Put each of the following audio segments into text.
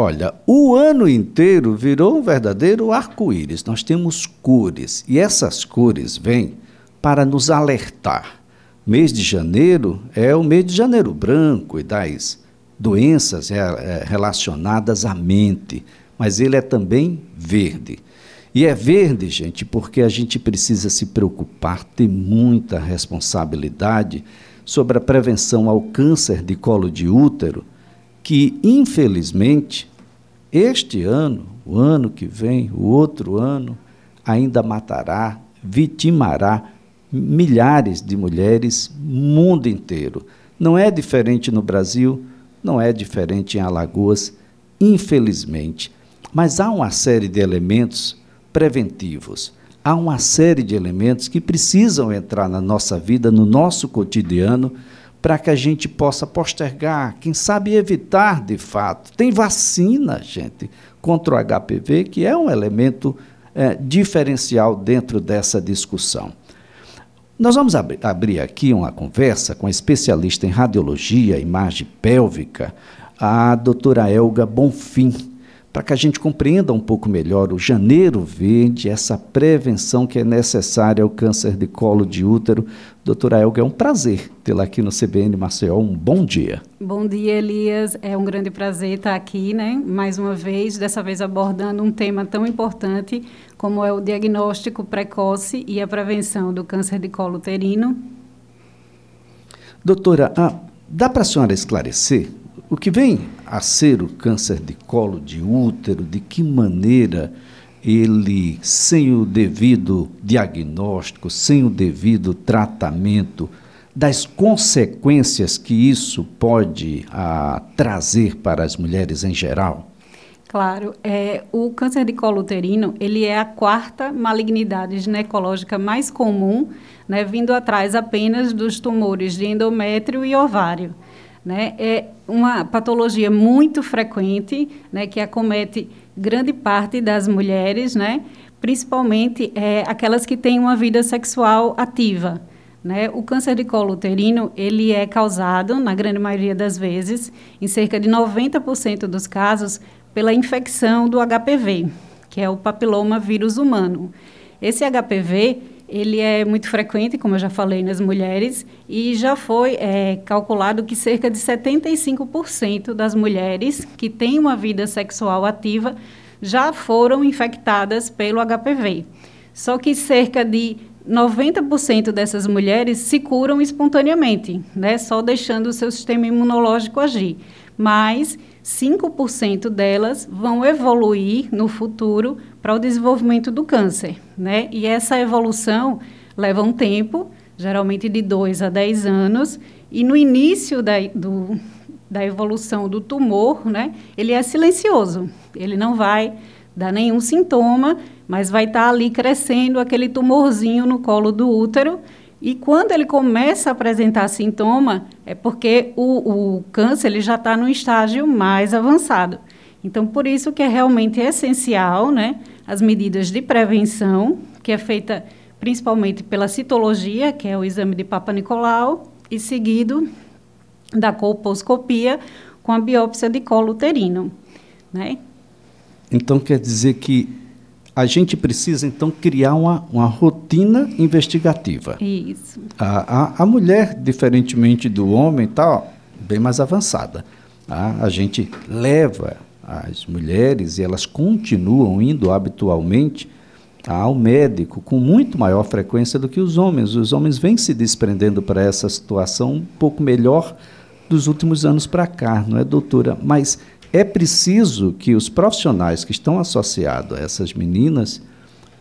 Olha, o ano inteiro virou um verdadeiro arco-íris. Nós temos cores e essas cores vêm para nos alertar. Mês de janeiro é o mês de janeiro branco e das doenças é, relacionadas à mente, mas ele é também verde. E é verde, gente, porque a gente precisa se preocupar, ter muita responsabilidade sobre a prevenção ao câncer de colo de útero, que infelizmente este ano, o ano que vem, o outro ano, ainda matará, vitimará milhares de mulheres mundo inteiro. Não é diferente no Brasil, não é diferente em Alagoas, infelizmente. Mas há uma série de elementos preventivos. Há uma série de elementos que precisam entrar na nossa vida, no nosso cotidiano, para que a gente possa postergar, quem sabe evitar de fato. Tem vacina, gente, contra o HPV, que é um elemento é, diferencial dentro dessa discussão. Nós vamos ab abrir aqui uma conversa com a especialista em radiologia, imagem pélvica, a doutora Elga Bonfim para que a gente compreenda um pouco melhor o janeiro verde, essa prevenção que é necessária ao câncer de colo de útero. Doutora Elga, é um prazer tê-la aqui no CBN Maceió. Um bom dia. Bom dia, Elias. É um grande prazer estar aqui, né? Mais uma vez, dessa vez abordando um tema tão importante como é o diagnóstico precoce e a prevenção do câncer de colo uterino. Doutora, ah, dá para a senhora esclarecer o que vem a ser o câncer de colo de útero, de que maneira ele, sem o devido diagnóstico, sem o devido tratamento, das consequências que isso pode ah, trazer para as mulheres em geral? Claro, é, o câncer de colo uterino ele é a quarta malignidade ginecológica mais comum, né, vindo atrás apenas dos tumores de endométrio e ovário. Né? É uma patologia muito frequente, né, que acomete grande parte das mulheres, né, principalmente é, aquelas que têm uma vida sexual ativa. Né? O câncer de colo uterino ele é causado, na grande maioria das vezes, em cerca de 90% dos casos, pela infecção do HPV, que é o papiloma vírus humano. Esse HPV ele é muito frequente, como eu já falei, nas mulheres, e já foi é, calculado que cerca de 75% das mulheres que têm uma vida sexual ativa já foram infectadas pelo HPV. Só que cerca de 90% dessas mulheres se curam espontaneamente, né, só deixando o seu sistema imunológico agir. Mas 5% delas vão evoluir no futuro para o desenvolvimento do câncer, né? E essa evolução leva um tempo, geralmente de 2 a 10 anos, e no início da, do, da evolução do tumor, né, ele é silencioso, ele não vai dar nenhum sintoma, mas vai estar tá ali crescendo aquele tumorzinho no colo do útero, e quando ele começa a apresentar sintoma, é porque o, o câncer ele já está no estágio mais avançado. Então, por isso que é realmente essencial né, as medidas de prevenção, que é feita principalmente pela citologia, que é o exame de Papa Nicolau, e seguido da colposcopia com a biópsia de colo uterino. Né? Então, quer dizer que a gente precisa, então, criar uma, uma rotina investigativa. Isso. A, a, a mulher, diferentemente do homem, está bem mais avançada. Tá? A gente leva as mulheres e elas continuam indo habitualmente ao médico com muito maior frequência do que os homens. Os homens vêm se desprendendo para essa situação um pouco melhor dos últimos anos para cá, não é, doutora? Mas é preciso que os profissionais que estão associados a essas meninas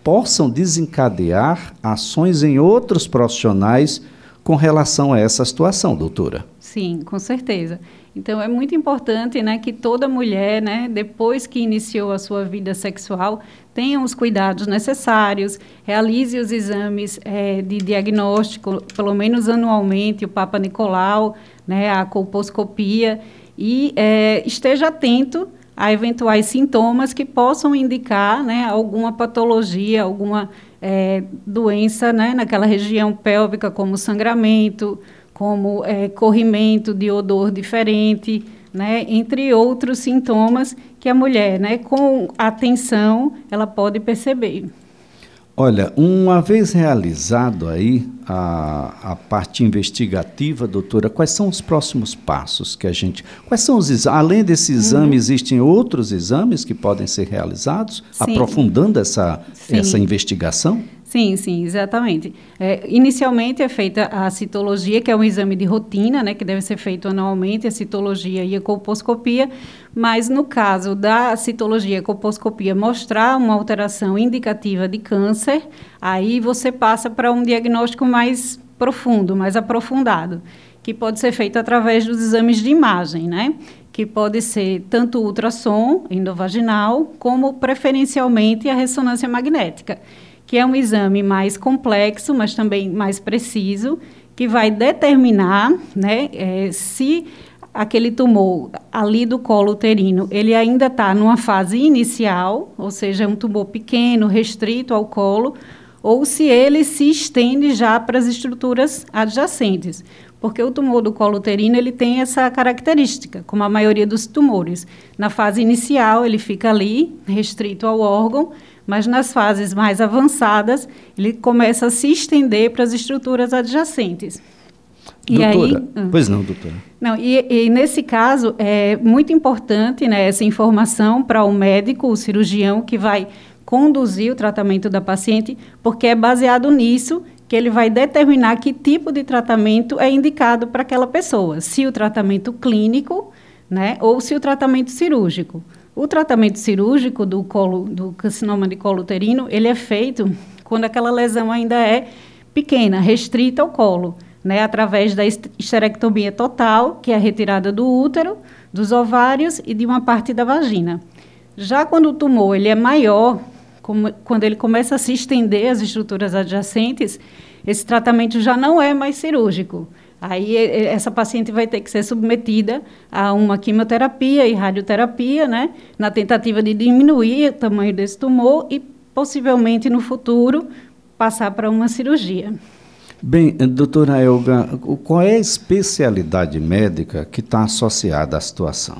possam desencadear ações em outros profissionais com relação a essa situação, doutora. Sim, com certeza. Então é muito importante, né, que toda mulher, né, depois que iniciou a sua vida sexual, tenha os cuidados necessários, realize os exames é, de diagnóstico, pelo menos anualmente, o Papa Nicolau, né, a colposcopia e é, esteja atento a eventuais sintomas que possam indicar né, alguma patologia, alguma é, doença né, naquela região pélvica, como sangramento, como é, corrimento de odor diferente, né, entre outros sintomas que a mulher, né, com atenção, ela pode perceber. Olha, uma vez realizado aí a, a parte investigativa, doutora, quais são os próximos passos que a gente. Quais são os exames? Além desse exame, uhum. existem outros exames que podem ser realizados, Sim. aprofundando essa, essa investigação? Sim, sim, exatamente. É, inicialmente é feita a citologia, que é um exame de rotina, né, que deve ser feito anualmente, a citologia e a colposcopia, mas no caso da citologia e colposcopia mostrar uma alteração indicativa de câncer, aí você passa para um diagnóstico mais profundo, mais aprofundado, que pode ser feito através dos exames de imagem, né? que pode ser tanto ultrassom endovaginal, como preferencialmente a ressonância magnética que é um exame mais complexo, mas também mais preciso, que vai determinar né, é, se aquele tumor ali do colo uterino, ele ainda está numa fase inicial, ou seja, é um tumor pequeno, restrito ao colo, ou se ele se estende já para as estruturas adjacentes. Porque o tumor do colo uterino ele tem essa característica, como a maioria dos tumores. Na fase inicial, ele fica ali, restrito ao órgão, mas nas fases mais avançadas, ele começa a se estender para as estruturas adjacentes. E doutora, aí, ah. pois não, doutora. Não, e, e, nesse caso é muito importante né, essa informação para o médico, o cirurgião que vai conduzir o tratamento da paciente, porque é baseado nisso que ele vai determinar que tipo de tratamento é indicado para aquela pessoa, se o tratamento clínico, né, ou se o tratamento cirúrgico. O tratamento cirúrgico do colo do carcinoma de colo uterino, ele é feito quando aquela lesão ainda é pequena, restrita ao colo, né, através da esterectomia total, que é a retirada do útero, dos ovários e de uma parte da vagina. Já quando o tumor ele é maior, como, quando ele começa a se estender às estruturas adjacentes, esse tratamento já não é mais cirúrgico. Aí essa paciente vai ter que ser submetida a uma quimioterapia e radioterapia, né, na tentativa de diminuir o tamanho desse tumor e possivelmente no futuro passar para uma cirurgia. Bem, doutora Elga, qual é a especialidade médica que está associada à situação?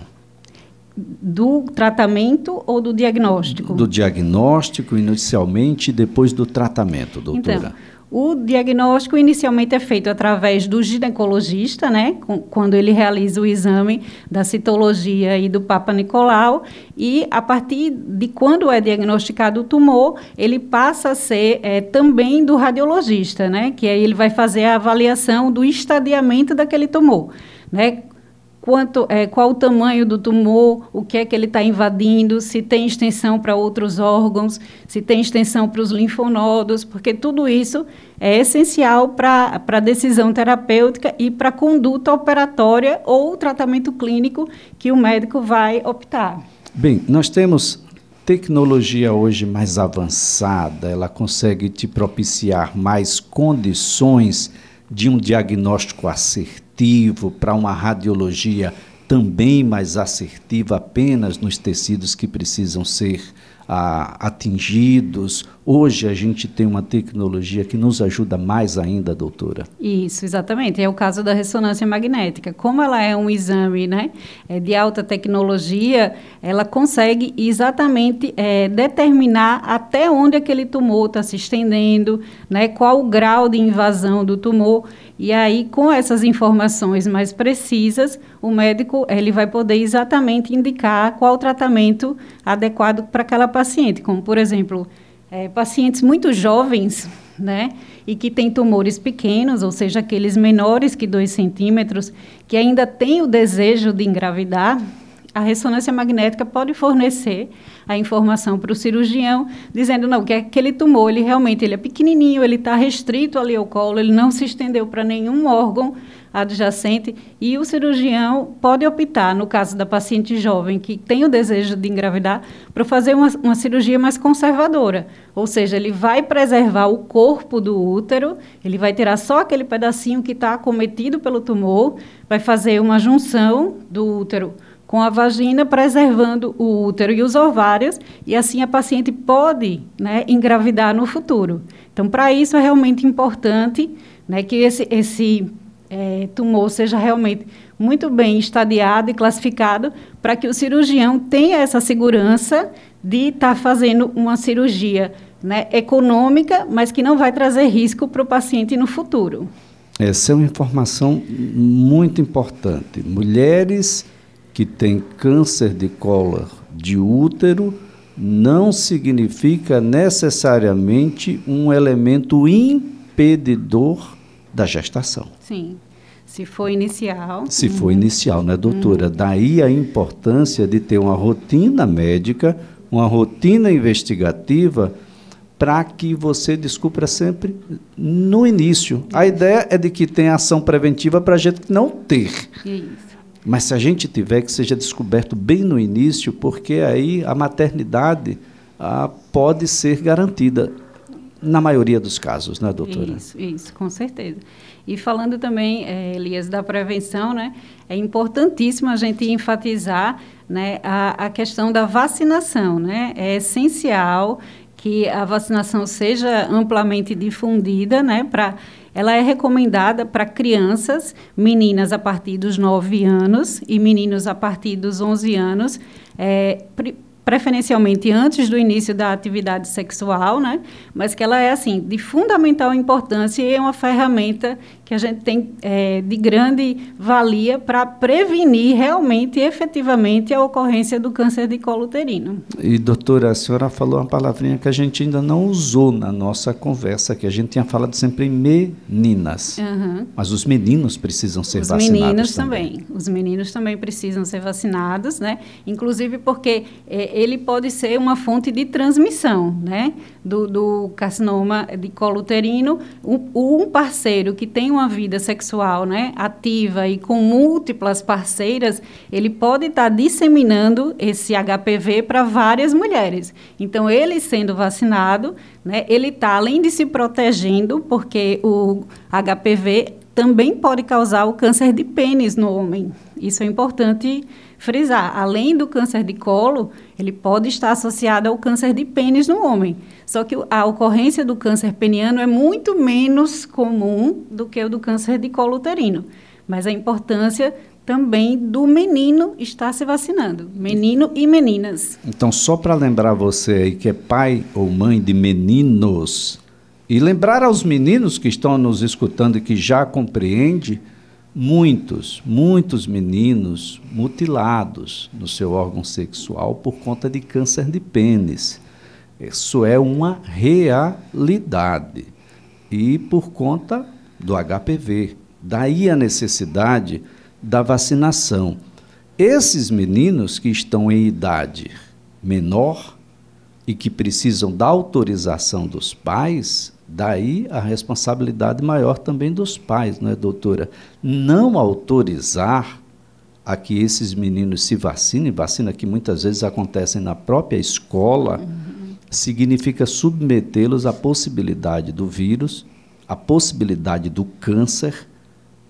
Do tratamento ou do diagnóstico? Do, diagnóstico inicialmente e depois do tratamento, doutora. Então, o diagnóstico inicialmente é feito através do ginecologista, né, quando ele realiza o exame da citologia e do Papa Nicolau, e a partir de quando é diagnosticado o tumor, ele passa a ser é, também do radiologista, né, que aí ele vai fazer a avaliação do estadiamento daquele tumor. Né, quanto, é, qual o tamanho do tumor, o que é que ele está invadindo, se tem extensão para outros órgãos, se tem extensão para os linfonodos, porque tudo isso é essencial para a decisão terapêutica e para a conduta operatória ou tratamento clínico que o médico vai optar. Bem, nós temos tecnologia hoje mais avançada, ela consegue te propiciar mais condições de um diagnóstico assertivo, para uma radiologia também mais assertiva apenas nos tecidos que precisam ser atingidos. Hoje a gente tem uma tecnologia que nos ajuda mais ainda, doutora. Isso, exatamente. É o caso da ressonância magnética. Como ela é um exame né, é de alta tecnologia, ela consegue exatamente é, determinar até onde aquele tumor está se estendendo, né, qual o grau de invasão do tumor. E aí, com essas informações mais precisas, o médico ele vai poder exatamente indicar qual tratamento adequado para aquela paciente, como, por exemplo, é, pacientes muito jovens, né, e que têm tumores pequenos, ou seja, aqueles menores que 2 centímetros, que ainda têm o desejo de engravidar, a ressonância magnética pode fornecer a informação para o cirurgião, dizendo não que aquele tumor ele realmente ele é pequenininho, ele está restrito ali ao colo, ele não se estendeu para nenhum órgão adjacente e o cirurgião pode optar, no caso da paciente jovem que tem o desejo de engravidar, para fazer uma, uma cirurgia mais conservadora. Ou seja, ele vai preservar o corpo do útero, ele vai tirar só aquele pedacinho que está acometido pelo tumor, vai fazer uma junção do útero com a vagina, preservando o útero e os ovários, e assim a paciente pode né, engravidar no futuro. Então, para isso é realmente importante né, que esse, esse é, tumor seja realmente muito bem estadiado e classificado para que o cirurgião tenha essa segurança de estar tá fazendo uma cirurgia né, econômica, mas que não vai trazer risco para o paciente no futuro. Essa é uma informação muito importante. Mulheres que têm câncer de colo de útero não significa necessariamente um elemento impedidor da gestação. Sim. Se for inicial. Se for inicial, né, doutora? Uhum. Daí a importância de ter uma rotina médica, uma rotina investigativa, para que você descubra sempre no início. A ideia é de que tenha ação preventiva para a gente não ter. Isso. Mas se a gente tiver, que seja descoberto bem no início, porque aí a maternidade ah, pode ser garantida. Na maioria dos casos, né, doutora? Isso, isso, com certeza. E falando também, é, Elias, da prevenção, né, é importantíssimo a gente enfatizar né, a, a questão da vacinação. Né? É essencial que a vacinação seja amplamente difundida, né, para ela é recomendada para crianças, meninas a partir dos 9 anos e meninos a partir dos 11 anos, é, preferencialmente antes do início da atividade sexual, né? Mas que ela é assim de fundamental importância e é uma ferramenta que a gente tem é, de grande valia para prevenir realmente e efetivamente a ocorrência do câncer de colo uterino. E doutora, a senhora falou uma palavrinha que a gente ainda não usou na nossa conversa, que a gente tinha falado sempre em meninas, uhum. mas os meninos precisam ser os vacinados meninos também. também. Os meninos também precisam ser vacinados, né? Inclusive porque é, ele pode ser uma fonte de transmissão, né? Do, do carcinoma de colo uterino, um, um parceiro que tem uma vida sexual né, ativa e com múltiplas parceiras, ele pode estar tá disseminando esse HPV para várias mulheres. Então, ele sendo vacinado, né, ele está, além de se protegendo, porque o HPV também pode causar o câncer de pênis no homem. Isso é importante frisar. Além do câncer de colo, ele pode estar associado ao câncer de pênis no homem. Só que a ocorrência do câncer peniano é muito menos comum do que o do câncer de colo uterino. Mas a importância também do menino estar se vacinando, menino e meninas. Então, só para lembrar você aí que é pai ou mãe de meninos, e lembrar aos meninos que estão nos escutando e que já compreende, muitos, muitos meninos mutilados no seu órgão sexual por conta de câncer de pênis. Isso é uma realidade. E por conta do HPV. Daí a necessidade da vacinação. Esses meninos que estão em idade menor e que precisam da autorização dos pais, Daí a responsabilidade maior também dos pais, não é, doutora? Não autorizar a que esses meninos se vacinem, vacina que muitas vezes acontecem na própria escola, uhum. significa submetê-los à possibilidade do vírus, à possibilidade do câncer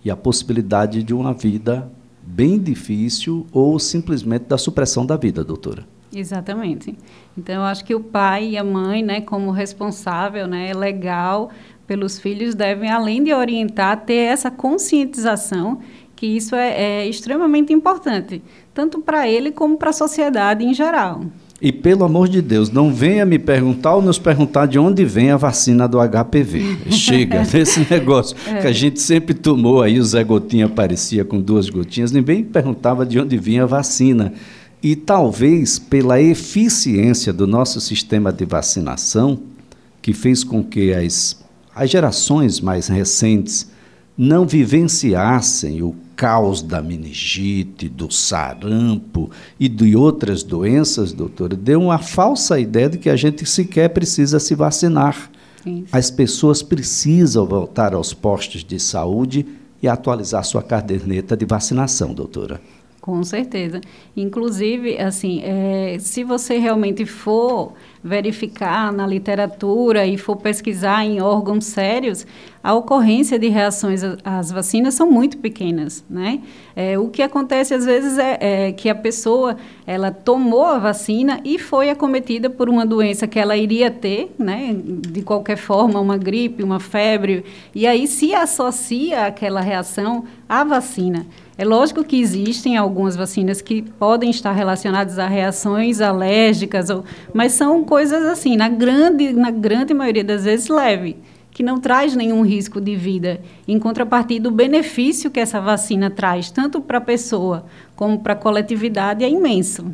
e à possibilidade de uma vida bem difícil ou simplesmente da supressão da vida, doutora. Exatamente. Então, eu acho que o pai e a mãe, né, como responsável, né, legal pelos filhos, devem, além de orientar, ter essa conscientização que isso é, é extremamente importante, tanto para ele como para a sociedade em geral. E pelo amor de Deus, não venha me perguntar ou nos perguntar de onde vem a vacina do HPV. Chega desse negócio é. que a gente sempre tomou aí, o Zé Gotinha aparecia com duas gotinhas, ninguém perguntava de onde vinha a vacina. E talvez pela eficiência do nosso sistema de vacinação, que fez com que as, as gerações mais recentes não vivenciassem o caos da meningite, do sarampo e de outras doenças, doutora, deu uma falsa ideia de que a gente sequer precisa se vacinar. Isso. As pessoas precisam voltar aos postos de saúde e atualizar sua caderneta de vacinação, doutora. Com certeza. Inclusive, assim, é, se você realmente for verificar na literatura e for pesquisar em órgãos sérios, a ocorrência de reações às vacinas são muito pequenas, né? É, o que acontece às vezes é, é, que a pessoa ela tomou a vacina e foi acometida por uma doença que ela iria ter, né? De qualquer forma, uma gripe, uma febre, e aí se associa aquela reação à vacina. É lógico que existem algumas vacinas que podem estar relacionadas a reações alérgicas, ou, mas são coisas assim, na grande, na grande maioria das vezes leve, que não traz nenhum risco de vida. Em contrapartida, o benefício que essa vacina traz, tanto para a pessoa como para a coletividade, é imenso.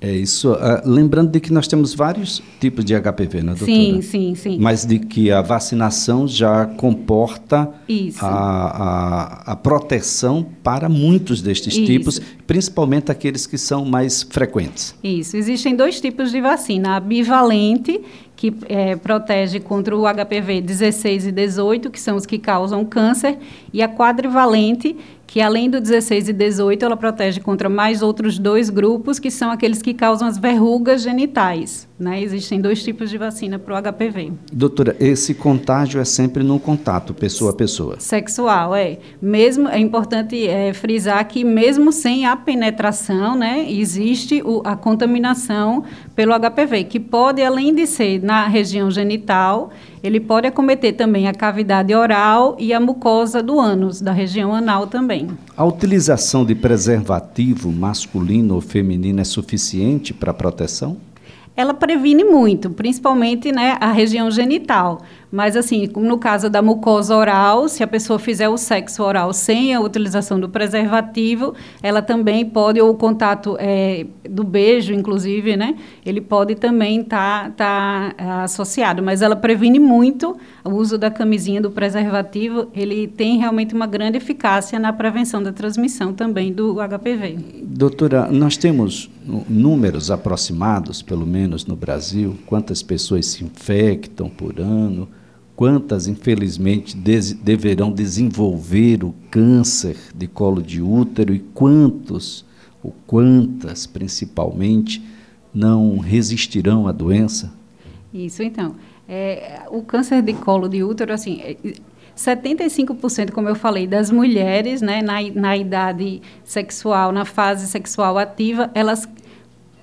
É isso. Uh, lembrando de que nós temos vários tipos de HPV, né, doutora? Sim, sim, sim. Mas de que a vacinação já comporta a, a, a, proteção para muitos destes isso. tipos, principalmente aqueles que são mais frequentes. Isso. Existem dois tipos de vacina. A bivalente, que é, protege contra o HPV 16 e 18, que são os que causam câncer, e a quadrivalente, que além do 16 e 18, ela protege contra mais outros dois grupos, que são aqueles que causam as verrugas genitais. Né? Existem dois tipos de vacina para o HPV. Doutora, esse contágio é sempre no contato, pessoa a pessoa? Sexual, é. Mesmo, é importante é, frisar que mesmo sem a penetração, né, existe o, a contaminação pelo HPV, que pode, além de ser na região genital, ele pode acometer também a cavidade oral e a mucosa do ânus, da região anal também. A utilização de preservativo masculino ou feminino é suficiente para proteção? Ela previne muito, principalmente né, a região genital. Mas, assim, no caso da mucosa oral, se a pessoa fizer o sexo oral sem a utilização do preservativo, ela também pode, ou o contato é, do beijo, inclusive, né? Ele pode também estar tá, tá associado. Mas ela previne muito o uso da camisinha do preservativo. Ele tem realmente uma grande eficácia na prevenção da transmissão também do HPV. Doutora, nós temos números aproximados, pelo menos no Brasil, quantas pessoas se infectam por ano? Quantas, infelizmente, des deverão desenvolver o câncer de colo de útero e quantos, ou quantas, principalmente, não resistirão à doença? Isso, então. É, o câncer de colo de útero, assim, 75%, é, como eu falei, das mulheres, né, na, na idade sexual, na fase sexual ativa, elas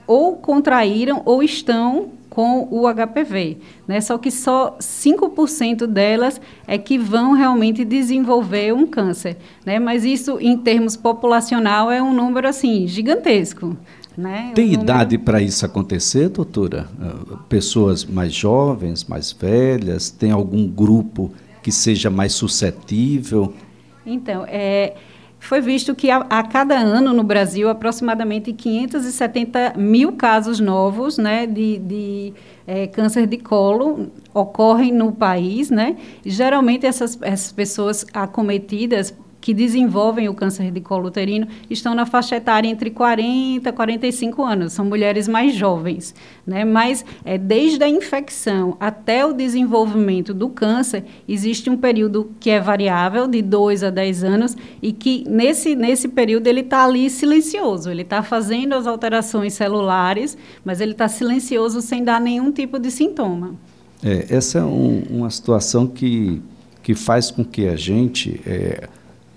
ou contraíram ou estão com o HPV, né? Só que só 5% delas é que vão realmente desenvolver um câncer, né? Mas isso em termos populacional é um número assim gigantesco. Né? Tem número... idade para isso acontecer, doutora? Ah, pessoas mais jovens, mais velhas? Tem algum grupo que seja mais suscetível? Então, é, foi visto que a, a, cada ano no Brasil, aproximadamente 570 mil casos novos né, de, de é, câncer de colo ocorrem no país. Né? geralmente, essas, essas pessoas acometidas que desenvolvem o câncer de colo uterino estão na faixa etária entre 40 e 45 anos, são mulheres mais jovens. Né? Mas é, desde a infecção até o desenvolvimento do câncer, existe um período que é variável, de 2 a 10 anos, e que nesse, nesse período ele está ali silencioso, ele está fazendo as alterações celulares, mas ele está silencioso sem dar nenhum tipo de sintoma. É, essa é um, uma situação que, que faz com que a gente é,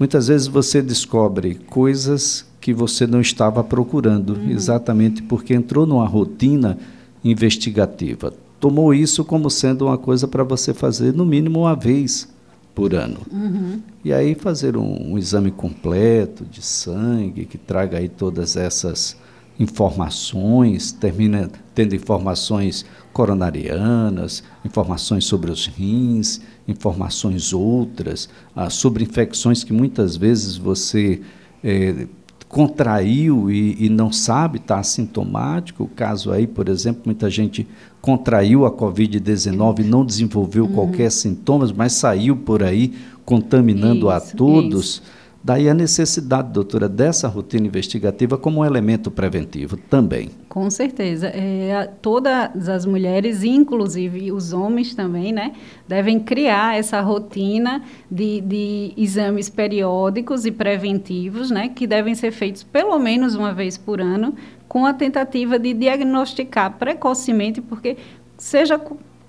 Muitas vezes você descobre coisas que você não estava procurando, uhum. exatamente porque entrou numa rotina investigativa. Tomou isso como sendo uma coisa para você fazer no mínimo uma vez por ano. Uhum. E aí fazer um, um, exame completo de sangue que traga aí todas essas informações, termina tendo informações coronarianas, informações sobre os rins, informações outras, ah, sobre infecções que muitas vezes você é, contraiu e, e, não sabe, está assintomático. O caso aí, por exemplo, muita gente contraiu a Covid-19 e não desenvolveu uhum. qualquer sintomas, mas saiu por aí contaminando isso, a todos. Isso. Daí a necessidade, doutora, dessa rotina investigativa como um elemento preventivo também. Com certeza. É, todas as mulheres, inclusive os homens também, né, devem criar essa rotina de, de exames periódicos e preventivos, né, que devem ser feitos pelo menos uma vez por ano, com a tentativa de diagnosticar precocemente, porque seja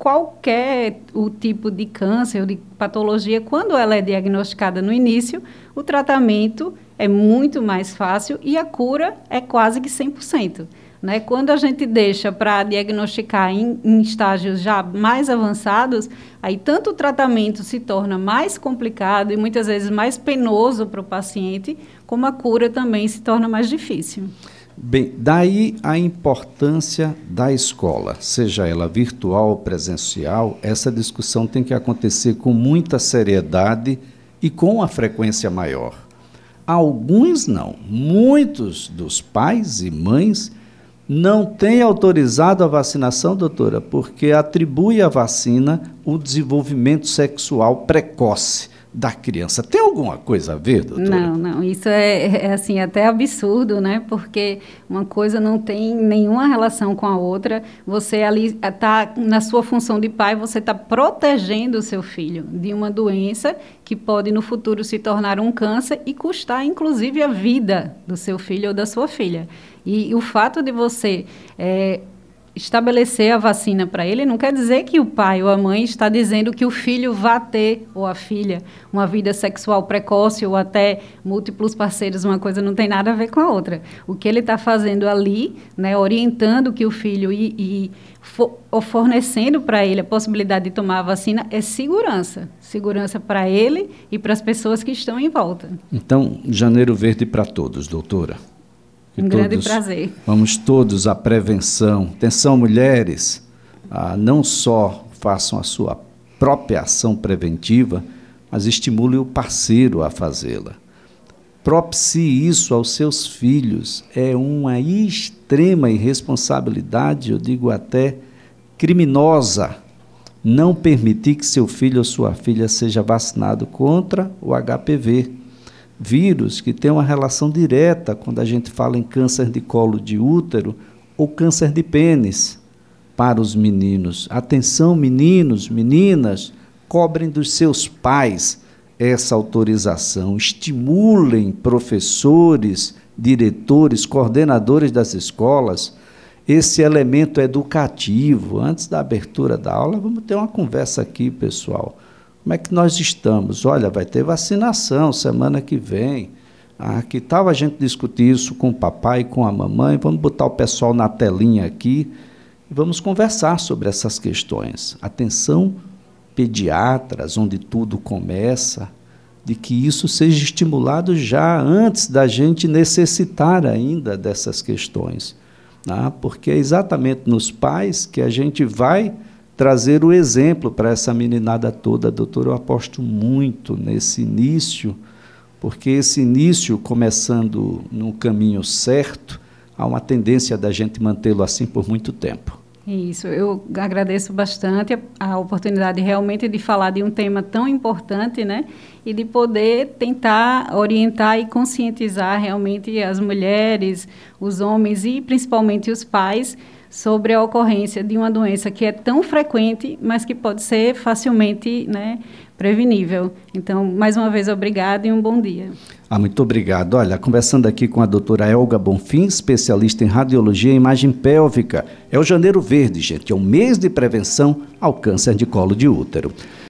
qualquer o tipo de câncer ou de patologia, quando ela é diagnosticada no início, o tratamento é muito mais fácil e a cura é quase que 100%. Né? Quando a gente deixa para diagnosticar em, em, estágios já mais avançados, aí tanto o tratamento se torna mais complicado e muitas vezes mais penoso para o paciente, como a cura também se torna mais difícil. Bem, daí a importância da escola, seja ela virtual ou presencial, essa discussão tem que acontecer com muita seriedade e com uma frequência maior. Alguns não, muitos dos pais e mães não têm autorizado a vacinação, doutora, porque atribui à vacina o desenvolvimento sexual precoce da criança. Tem alguma coisa a ver, doutora? Não, não. Isso é, é, assim até absurdo, né? Porque uma coisa não tem nenhuma relação com a outra. Você ali está na sua função de pai, você está protegendo o seu filho de uma doença que pode no futuro se tornar um câncer e custar, inclusive, a vida do seu filho ou da sua filha. E, e o fato de você é, estabelecer a vacina para ele não quer dizer que o pai ou a mãe está dizendo que o filho vá ter ou a filha uma vida sexual precoce ou até múltiplos parceiros uma coisa não tem nada a ver com a outra. O que ele está fazendo ali né orientando que o filho e, e for, fornecendo para ele a possibilidade de tomar a vacina é segurança. Segurança para ele e para as pessoas que estão em volta. Então janeiro verde para todos doutora um grande prazer. Vamos todos à prevenção. Atenção, mulheres, ah, não só façam a sua própria ação preventiva, mas estimule o parceiro a fazê-la. Propicie isso aos seus filhos. É uma extrema irresponsabilidade, eu digo até criminosa, não permitir que seu filho ou sua filha seja vacinado contra o HPV vírus que tem uma relação direta quando a gente fala em câncer de colo de útero ou câncer de pênis para os meninos. Atenção, meninos, meninas, cobrem dos seus pais essa autorização, estimulem professores, diretores, coordenadores das escolas esse elemento educativo. Antes da abertura da aula, vamos ter uma conversa aqui, pessoal. Como é que nós estamos? Olha, vai ter vacinação semana que vem. Ah, que tal a gente discutir isso com o papai com a mamãe? Vamos botar o pessoal na telinha aqui e vamos conversar sobre essas questões. Atenção, pediatras, onde tudo começa, de que isso seja estimulado já antes da gente necessitar ainda dessas questões. Ah, porque é exatamente nos pais que a gente vai trazer o exemplo para essa meninada toda. Doutor, eu aposto muito nesse início, porque esse início, começando no caminho certo, há uma tendência da gente mantê-lo assim por muito tempo. Isso, eu agradeço bastante a, a, oportunidade realmente de falar de um tema tão importante, né? E de poder tentar orientar e conscientizar realmente as mulheres, os homens e principalmente os pais sobre a ocorrência de uma doença que é tão frequente, mas que pode ser facilmente né, prevenível. Então, mais uma vez, obrigado e um bom dia. Ah, muito obrigado. Olha, conversando aqui com a doutora Elga Bonfim, especialista em radiologia e imagem pélvica. É o Janeiro Verde, gente, é o mês de prevenção ao câncer de colo de útero.